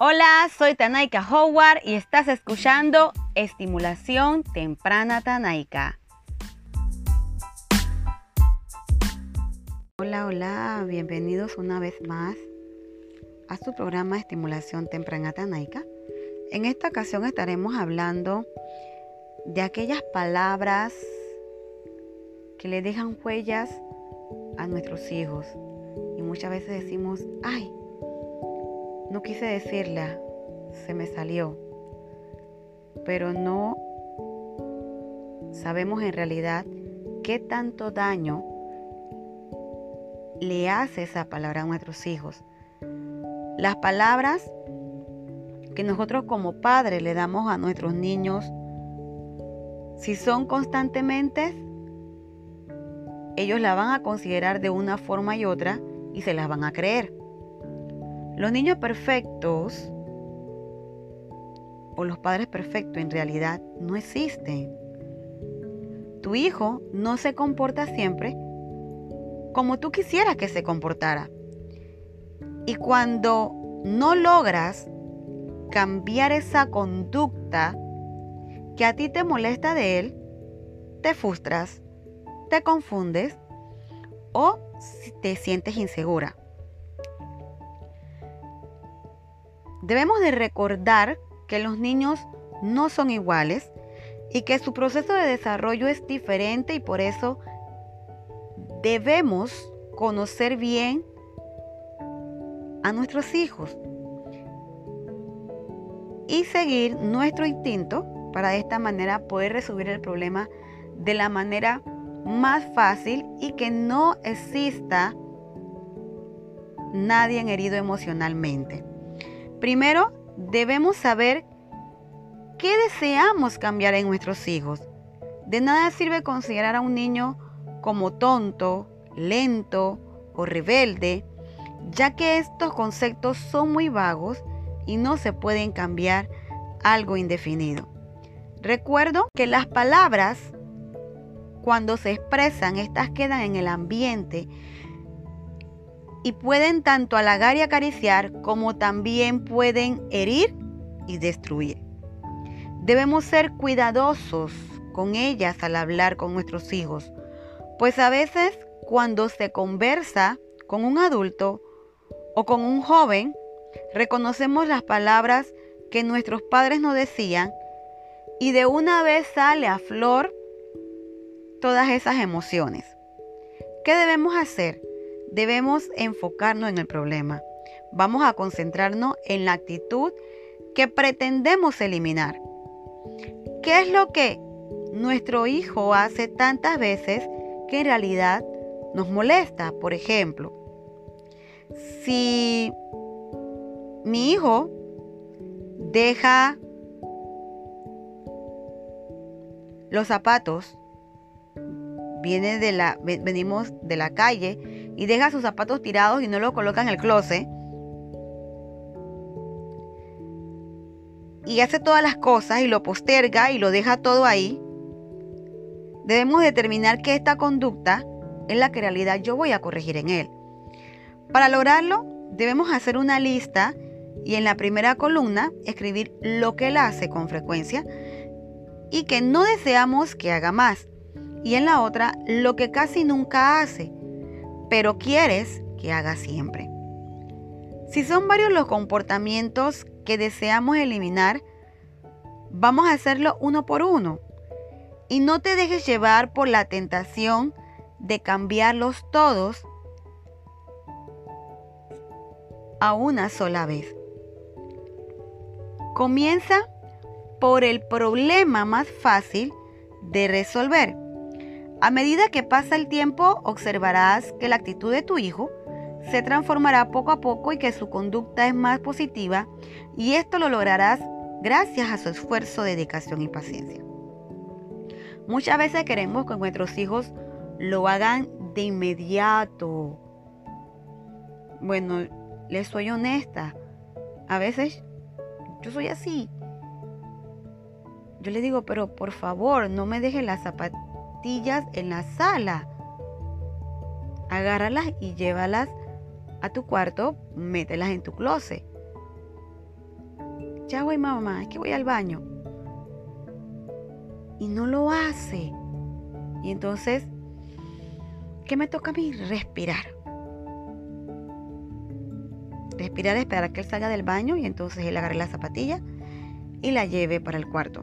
Hola, soy Tanaika Howard y estás escuchando Estimulación Temprana Tanaika. Hola, hola, bienvenidos una vez más a su programa Estimulación Temprana Tanaika. En esta ocasión estaremos hablando de aquellas palabras que le dejan huellas a nuestros hijos. Y muchas veces decimos, ay, no quise decirla, se me salió. Pero no sabemos en realidad qué tanto daño le hace esa palabra a nuestros hijos. Las palabras que nosotros como padres le damos a nuestros niños, si son constantemente, ellos la van a considerar de una forma y otra y se las van a creer. Los niños perfectos o los padres perfectos en realidad no existen. Tu hijo no se comporta siempre como tú quisieras que se comportara. Y cuando no logras cambiar esa conducta que a ti te molesta de él, te frustras, te confundes o te sientes insegura. Debemos de recordar que los niños no son iguales y que su proceso de desarrollo es diferente y por eso debemos conocer bien a nuestros hijos y seguir nuestro instinto para de esta manera poder resolver el problema de la manera más fácil y que no exista nadie herido emocionalmente. Primero, debemos saber qué deseamos cambiar en nuestros hijos. De nada sirve considerar a un niño como tonto, lento o rebelde, ya que estos conceptos son muy vagos y no se pueden cambiar algo indefinido. Recuerdo que las palabras, cuando se expresan, estas quedan en el ambiente y pueden tanto halagar y acariciar como también pueden herir y destruir. Debemos ser cuidadosos con ellas al hablar con nuestros hijos, pues a veces cuando se conversa con un adulto o con un joven, reconocemos las palabras que nuestros padres nos decían y de una vez sale a flor todas esas emociones. ¿Qué debemos hacer? Debemos enfocarnos en el problema. Vamos a concentrarnos en la actitud que pretendemos eliminar. ¿Qué es lo que nuestro hijo hace tantas veces que en realidad nos molesta? Por ejemplo, si mi hijo deja los zapatos, viene de la, venimos de la calle y deja sus zapatos tirados y no los coloca en el closet. Y hace todas las cosas y lo posterga y lo deja todo ahí. Debemos determinar que esta conducta es la que en realidad yo voy a corregir en él. Para lograrlo, debemos hacer una lista y en la primera columna escribir lo que él hace con frecuencia y que no deseamos que haga más. Y en la otra, lo que casi nunca hace pero quieres que haga siempre. Si son varios los comportamientos que deseamos eliminar, vamos a hacerlo uno por uno. Y no te dejes llevar por la tentación de cambiarlos todos a una sola vez. Comienza por el problema más fácil de resolver a medida que pasa el tiempo, observarás que la actitud de tu hijo se transformará poco a poco y que su conducta es más positiva y esto lo lograrás gracias a su esfuerzo, dedicación y paciencia. Muchas veces queremos que nuestros hijos lo hagan de inmediato. Bueno, les soy honesta. A veces yo soy así. Yo le digo, pero por favor, no me deje la zapatilla en la sala. Agárralas y llévalas a tu cuarto, mételas en tu closet. ya voy mamá, es que voy al baño. Y no lo hace. Y entonces, ¿qué me toca a mí? Respirar. Respirar, esperar a que él salga del baño y entonces él agarre la zapatilla y la lleve para el cuarto.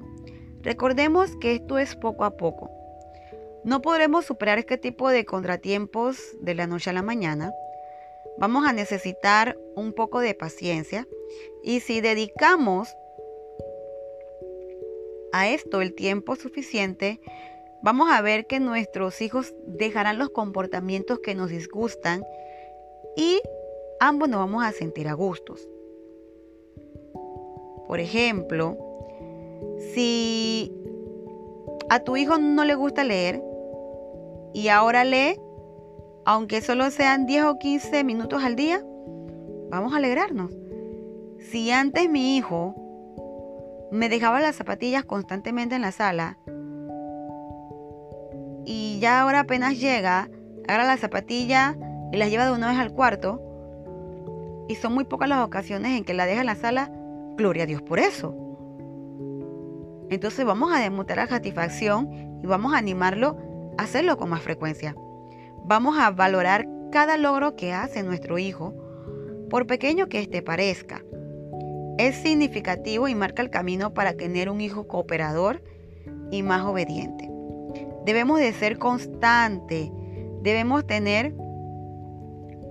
Recordemos que esto es poco a poco. No podremos superar este tipo de contratiempos de la noche a la mañana. Vamos a necesitar un poco de paciencia y si dedicamos a esto el tiempo suficiente, vamos a ver que nuestros hijos dejarán los comportamientos que nos disgustan y ambos nos vamos a sentir a gustos. Por ejemplo, si a tu hijo no le gusta leer y ahora lee, aunque solo sean 10 o 15 minutos al día, vamos a alegrarnos. Si antes mi hijo me dejaba las zapatillas constantemente en la sala y ya ahora apenas llega, agarra la zapatilla y las lleva de una vez al cuarto, y son muy pocas las ocasiones en que la deja en la sala, gloria a Dios por eso. Entonces vamos a demostrar la satisfacción y vamos a animarlo hacerlo con más frecuencia. Vamos a valorar cada logro que hace nuestro hijo, por pequeño que éste parezca. Es significativo y marca el camino para tener un hijo cooperador y más obediente. Debemos de ser constantes, debemos tener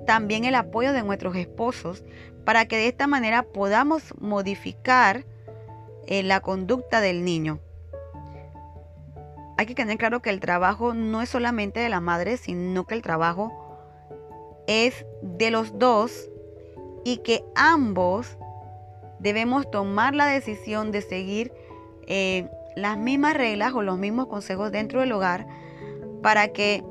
también el apoyo de nuestros esposos para que de esta manera podamos modificar eh, la conducta del niño. Hay que tener claro que el trabajo no es solamente de la madre, sino que el trabajo es de los dos y que ambos debemos tomar la decisión de seguir eh, las mismas reglas o los mismos consejos dentro del hogar para que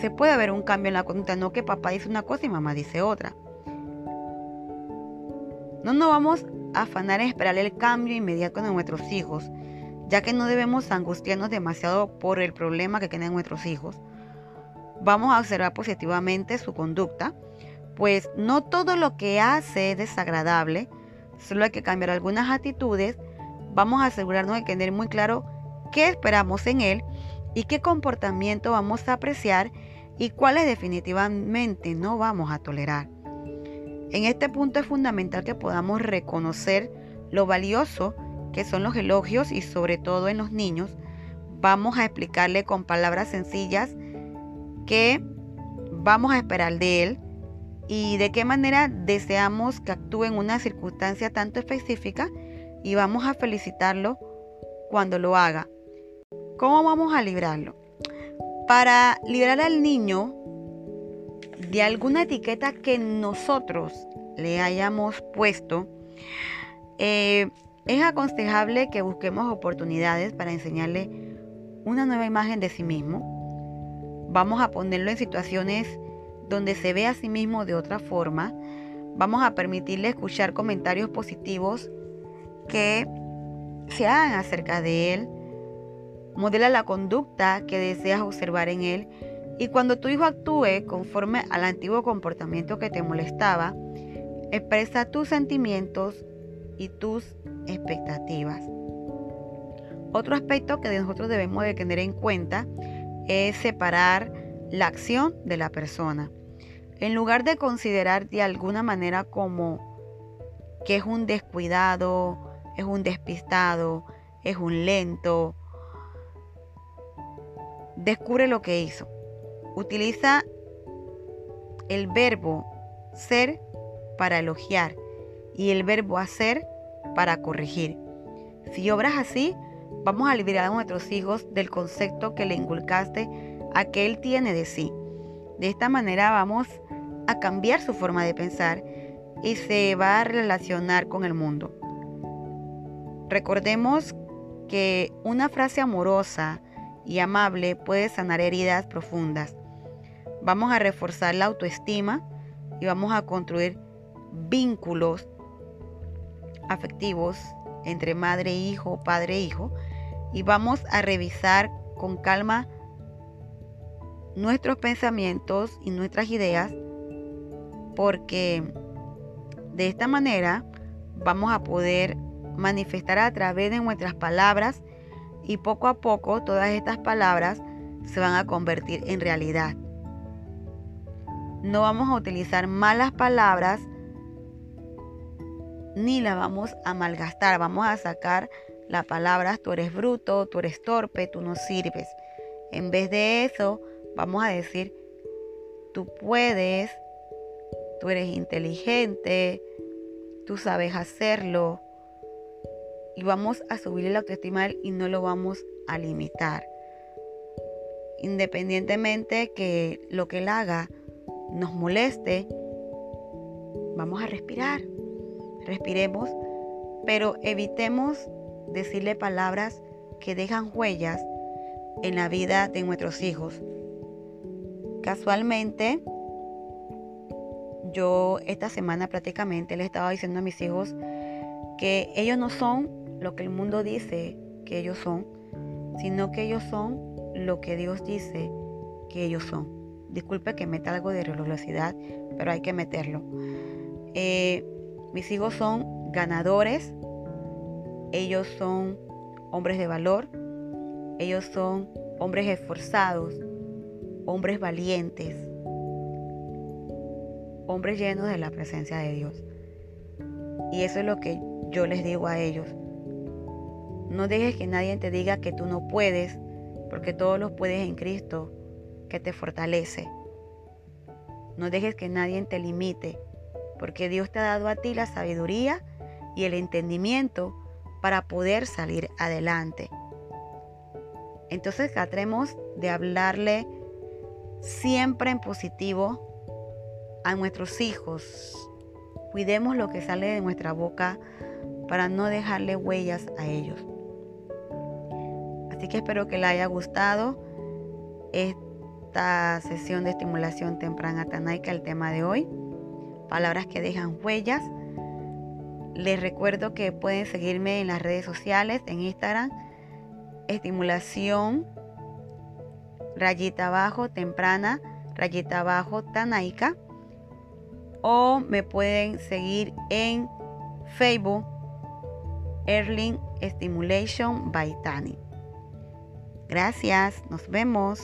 se pueda ver un cambio en la conducta, no que papá dice una cosa y mamá dice otra. No nos vamos a afanar en esperar el cambio inmediato de nuestros hijos, ya que no debemos angustiarnos demasiado por el problema que tienen nuestros hijos. Vamos a observar positivamente su conducta, pues no todo lo que hace es desagradable, solo hay que cambiar algunas actitudes. Vamos a asegurarnos de tener muy claro qué esperamos en él y qué comportamiento vamos a apreciar y cuáles definitivamente no vamos a tolerar. En este punto es fundamental que podamos reconocer lo valioso que son los elogios y sobre todo en los niños. Vamos a explicarle con palabras sencillas qué vamos a esperar de él y de qué manera deseamos que actúe en una circunstancia tanto específica y vamos a felicitarlo cuando lo haga. ¿Cómo vamos a librarlo? Para librar al niño de alguna etiqueta que nosotros le hayamos puesto, eh, es aconsejable que busquemos oportunidades para enseñarle una nueva imagen de sí mismo. Vamos a ponerlo en situaciones donde se ve a sí mismo de otra forma. Vamos a permitirle escuchar comentarios positivos que se hagan acerca de él modela la conducta que deseas observar en él y cuando tu hijo actúe conforme al antiguo comportamiento que te molestaba, expresa tus sentimientos y tus expectativas. Otro aspecto que nosotros debemos de tener en cuenta es separar la acción de la persona. En lugar de considerar de alguna manera como que es un descuidado, es un despistado, es un lento, Descubre lo que hizo. Utiliza el verbo ser para elogiar y el verbo hacer para corregir. Si obras así, vamos a liberar a nuestros hijos del concepto que le inculcaste a que él tiene de sí. De esta manera vamos a cambiar su forma de pensar y se va a relacionar con el mundo. Recordemos que una frase amorosa y amable puede sanar heridas profundas. Vamos a reforzar la autoestima y vamos a construir vínculos afectivos entre madre e hijo, padre e hijo, y vamos a revisar con calma nuestros pensamientos y nuestras ideas, porque de esta manera vamos a poder manifestar a través de nuestras palabras y poco a poco todas estas palabras se van a convertir en realidad. No vamos a utilizar malas palabras ni las vamos a malgastar. Vamos a sacar las palabras tú eres bruto, tú eres torpe, tú no sirves. En vez de eso, vamos a decir tú puedes, tú eres inteligente, tú sabes hacerlo. Y vamos a subirle la autoestima y no lo vamos a limitar. Independientemente que lo que él haga nos moleste, vamos a respirar. Respiremos, pero evitemos decirle palabras que dejan huellas en la vida de nuestros hijos. Casualmente, yo esta semana prácticamente le estaba diciendo a mis hijos que ellos no son lo que el mundo dice que ellos son, sino que ellos son lo que Dios dice que ellos son. Disculpe que meta algo de religiosidad, pero hay que meterlo. Eh, mis hijos son ganadores, ellos son hombres de valor, ellos son hombres esforzados, hombres valientes, hombres llenos de la presencia de Dios. Y eso es lo que yo les digo a ellos. No dejes que nadie te diga que tú no puedes, porque todos los puedes en Cristo, que te fortalece. No dejes que nadie te limite, porque Dios te ha dado a ti la sabiduría y el entendimiento para poder salir adelante. Entonces tratemos de hablarle siempre en positivo a nuestros hijos. Cuidemos lo que sale de nuestra boca para no dejarle huellas a ellos. Así que espero que les haya gustado esta sesión de estimulación temprana tanaica, el tema de hoy. Palabras que dejan huellas. Les recuerdo que pueden seguirme en las redes sociales, en Instagram, estimulación, rayita abajo, temprana, rayita abajo, tanaica. O me pueden seguir en Facebook, Erling Stimulation by Tani. Gracias, nos vemos.